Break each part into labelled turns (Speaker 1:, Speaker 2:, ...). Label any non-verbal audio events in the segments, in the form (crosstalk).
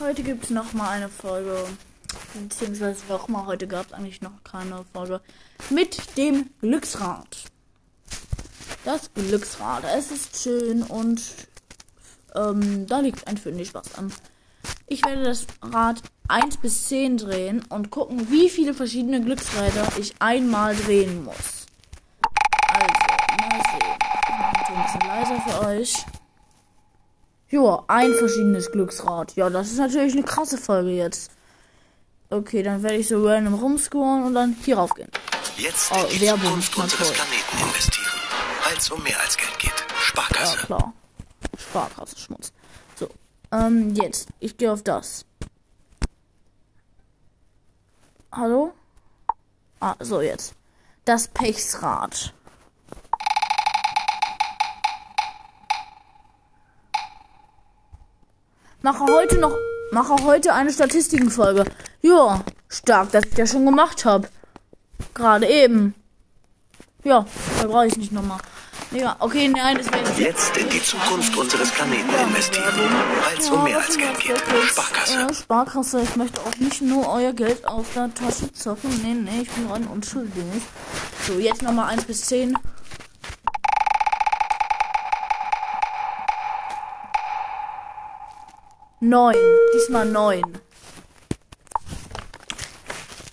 Speaker 1: Heute gibt es noch mal eine Folge. Beziehungsweise nochmal, heute gab es eigentlich noch keine Folge. Mit dem Glücksrad. Das Glücksrad. Es ist schön und ähm, da liegt ein Fündig Spaß an. Ich werde das Rad 1 bis 10 drehen und gucken, wie viele verschiedene Glücksräder ich einmal drehen muss. Also, mal sehen. Ich mache ein bisschen leiser für euch. Ja, ein verschiedenes Glücksrad. Ja, das ist natürlich eine krasse Folge jetzt. Okay, dann werde ich so random rumscoren und dann hier rauf gehen.
Speaker 2: Jetzt
Speaker 1: Oh,
Speaker 2: in die
Speaker 1: Werbung,
Speaker 2: Zukunft unseres. Planeten investieren. Es um mehr als Geld geht.
Speaker 1: Ja,
Speaker 2: Sparkasse.
Speaker 1: klar. Sparkasse Schmutz. So, ähm, jetzt. Ich gehe auf das. Hallo? Ah, so jetzt. Das Pechsrad. Mache heute noch, mache heute eine Statistikenfolge. Ja, stark, dass ich das schon gemacht habe. Gerade eben. Ja, da brauche ich nicht nochmal. Ja, okay, nein, das wäre jetzt
Speaker 2: in die Zukunft unseres Planeten investieren. Weil es um mehr als Geld geht. Sparkasse.
Speaker 1: Ja, Sparkasse. Ich möchte auch nicht nur euer Geld aus der Tasche zocken. Nee, nee, ich bin rein unschuldig. So, jetzt nochmal 1 bis 10. Neun. Diesmal neun.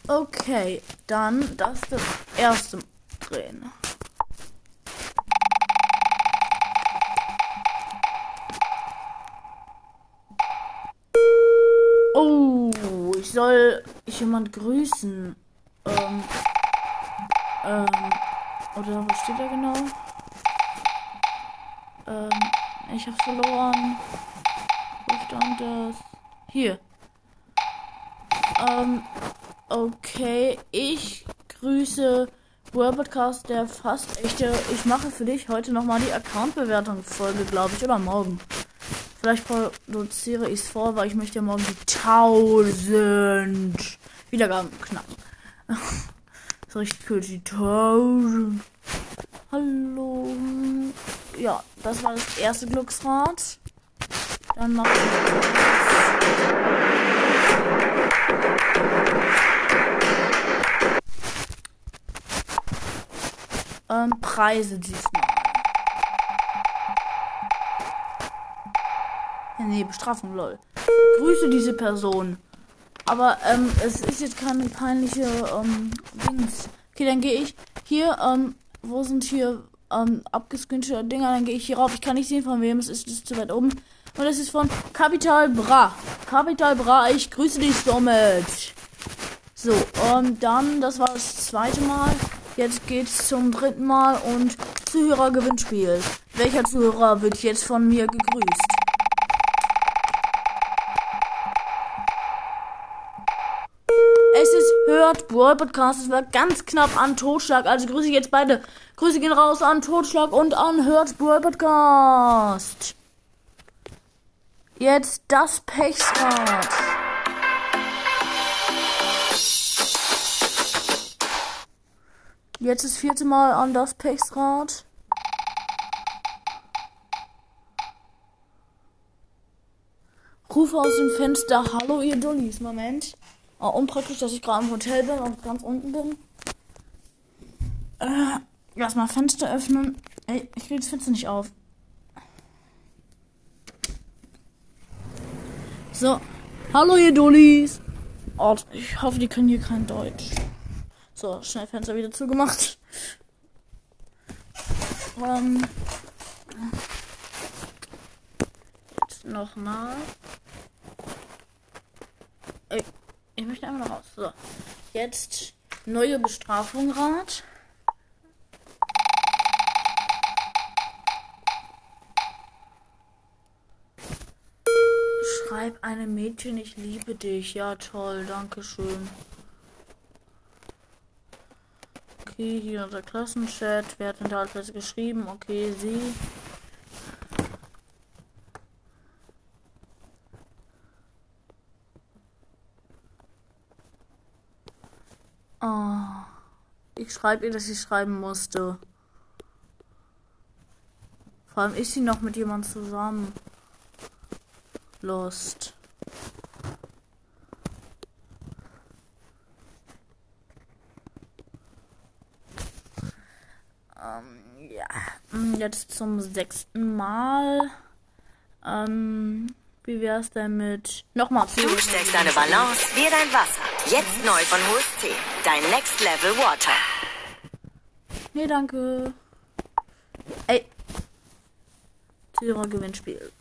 Speaker 1: Okay, dann das das erste drehen. Oh, ich soll ich jemand grüßen. Ähm, ähm, oder was steht da genau? Ähm, ich hab verloren. Stand das? Hier. Ähm, okay, ich grüße Podcast, der fast echte. Ich mache für dich heute nochmal die Account-Bewertung-Folge, glaube ich, oder morgen. Vielleicht produziere ich es vor, weil ich möchte morgen die 1000 Wiedergaben knacken. (laughs) so richtig cool, die 1000. Hallo. Ja, das war das erste Glücksrad. Dann mache ich ähm, Preise diesmal. Nee, Bestrafung, lol. Grüße diese Person. Aber ähm, es ist jetzt keine peinliche ähm, Dings. Okay, dann gehe ich hier, ähm, wo sind hier ähm, abgescreenshot Dinger, dann gehe ich hier rauf. Ich kann nicht sehen, von wem es ist, das ist zu weit oben. Und das ist von Capital Bra. Capital Bra, ich grüße dich somit. So, ähm, dann, das war das zweite Mal. Jetzt geht's zum dritten Mal und Zuhörergewinnspiel. Welcher Zuhörer wird jetzt von mir gegrüßt? Es ist Hört Brawl Podcast. Es war ganz knapp an Totschlag. Also grüße ich jetzt beide. Grüße gehen raus an Totschlag und an Hört Brawl Podcast. Jetzt das Pechsrad. Jetzt das vierte Mal an das Pechsrad. Rufe aus dem Fenster. Hallo, ihr Dullis. Moment. Oh, unpraktisch, dass ich gerade im Hotel bin und ganz unten bin. Äh, lass mal Fenster öffnen. Ey, ich krieg das Fenster nicht auf. So. Hallo, ihr Dullis. Oh, ich hoffe, die können hier kein Deutsch. So, schnell Fenster wieder zugemacht. Ähm. Jetzt nochmal. Ey, ich möchte einfach noch raus. So. Jetzt neue Bestrafung Rat. Schreib einem Mädchen, ich liebe dich. Ja, toll, danke schön. Okay, hier unser Klassenchat. Wer hat denn da alles geschrieben? Okay, sie. Oh. Ich schreibe ihr, dass ich schreiben musste. Vor allem ist sie noch mit jemand zusammen. Lost. Ähm, ja, hm, jetzt zum sechsten Mal. Ähm, wie wär's denn mit nochmal
Speaker 3: Du stellst deine Balance, wir dein Wasser. Jetzt neu von Holst Dein Next Level Water.
Speaker 1: Nee, danke. Ey. Zero Gewinnspiel.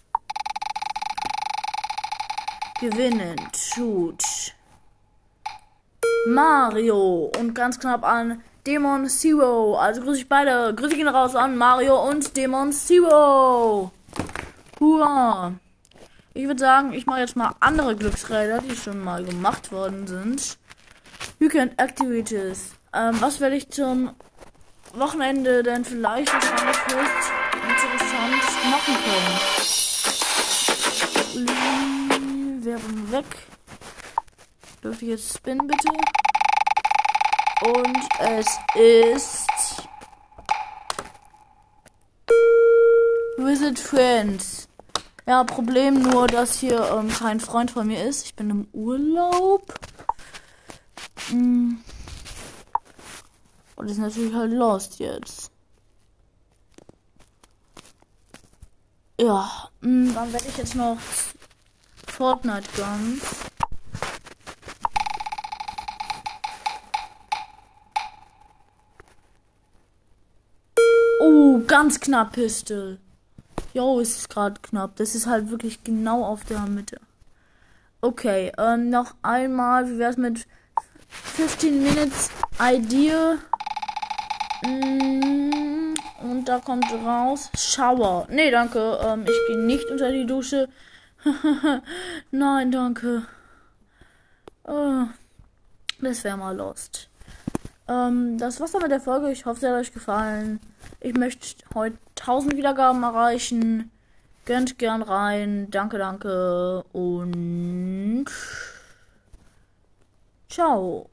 Speaker 1: Gewinnen. Shoot. Mario. Und ganz knapp an Demon Zero. Also grüße ich beide. Grüße ihn raus an Mario und Demon Zero. Hurra. Ich würde sagen, ich mache jetzt mal andere Glücksräder, die schon mal gemacht worden sind. Weekend Activities. Ähm, was werde ich zum Wochenende denn vielleicht wahrscheinlich höchst interessant machen können? Weg. Dürfte ich jetzt spinnen, bitte? Und es ist Visit Friends. Ja, Problem nur, dass hier ähm, kein Freund von mir ist. Ich bin im Urlaub. Hm. Und ist natürlich halt lost jetzt. Ja, mh, dann werde ich jetzt noch Fortnite Guns. Oh, ganz knapp Pistol. Jo, es ist gerade knapp. Das ist halt wirklich genau auf der Mitte. Okay, ähm, noch einmal, wie wär's mit 15 Minutes Idea? Mm, und da kommt raus Shower. Nee, danke. Ähm, ich gehe nicht unter die Dusche. (laughs) Nein, danke. Oh, das wäre mal lost. Ähm, das war's dann mit der Folge. Ich hoffe, es hat euch gefallen. Ich möchte heute 1000 Wiedergaben erreichen. Gönnt gern rein. Danke, danke. Und ciao.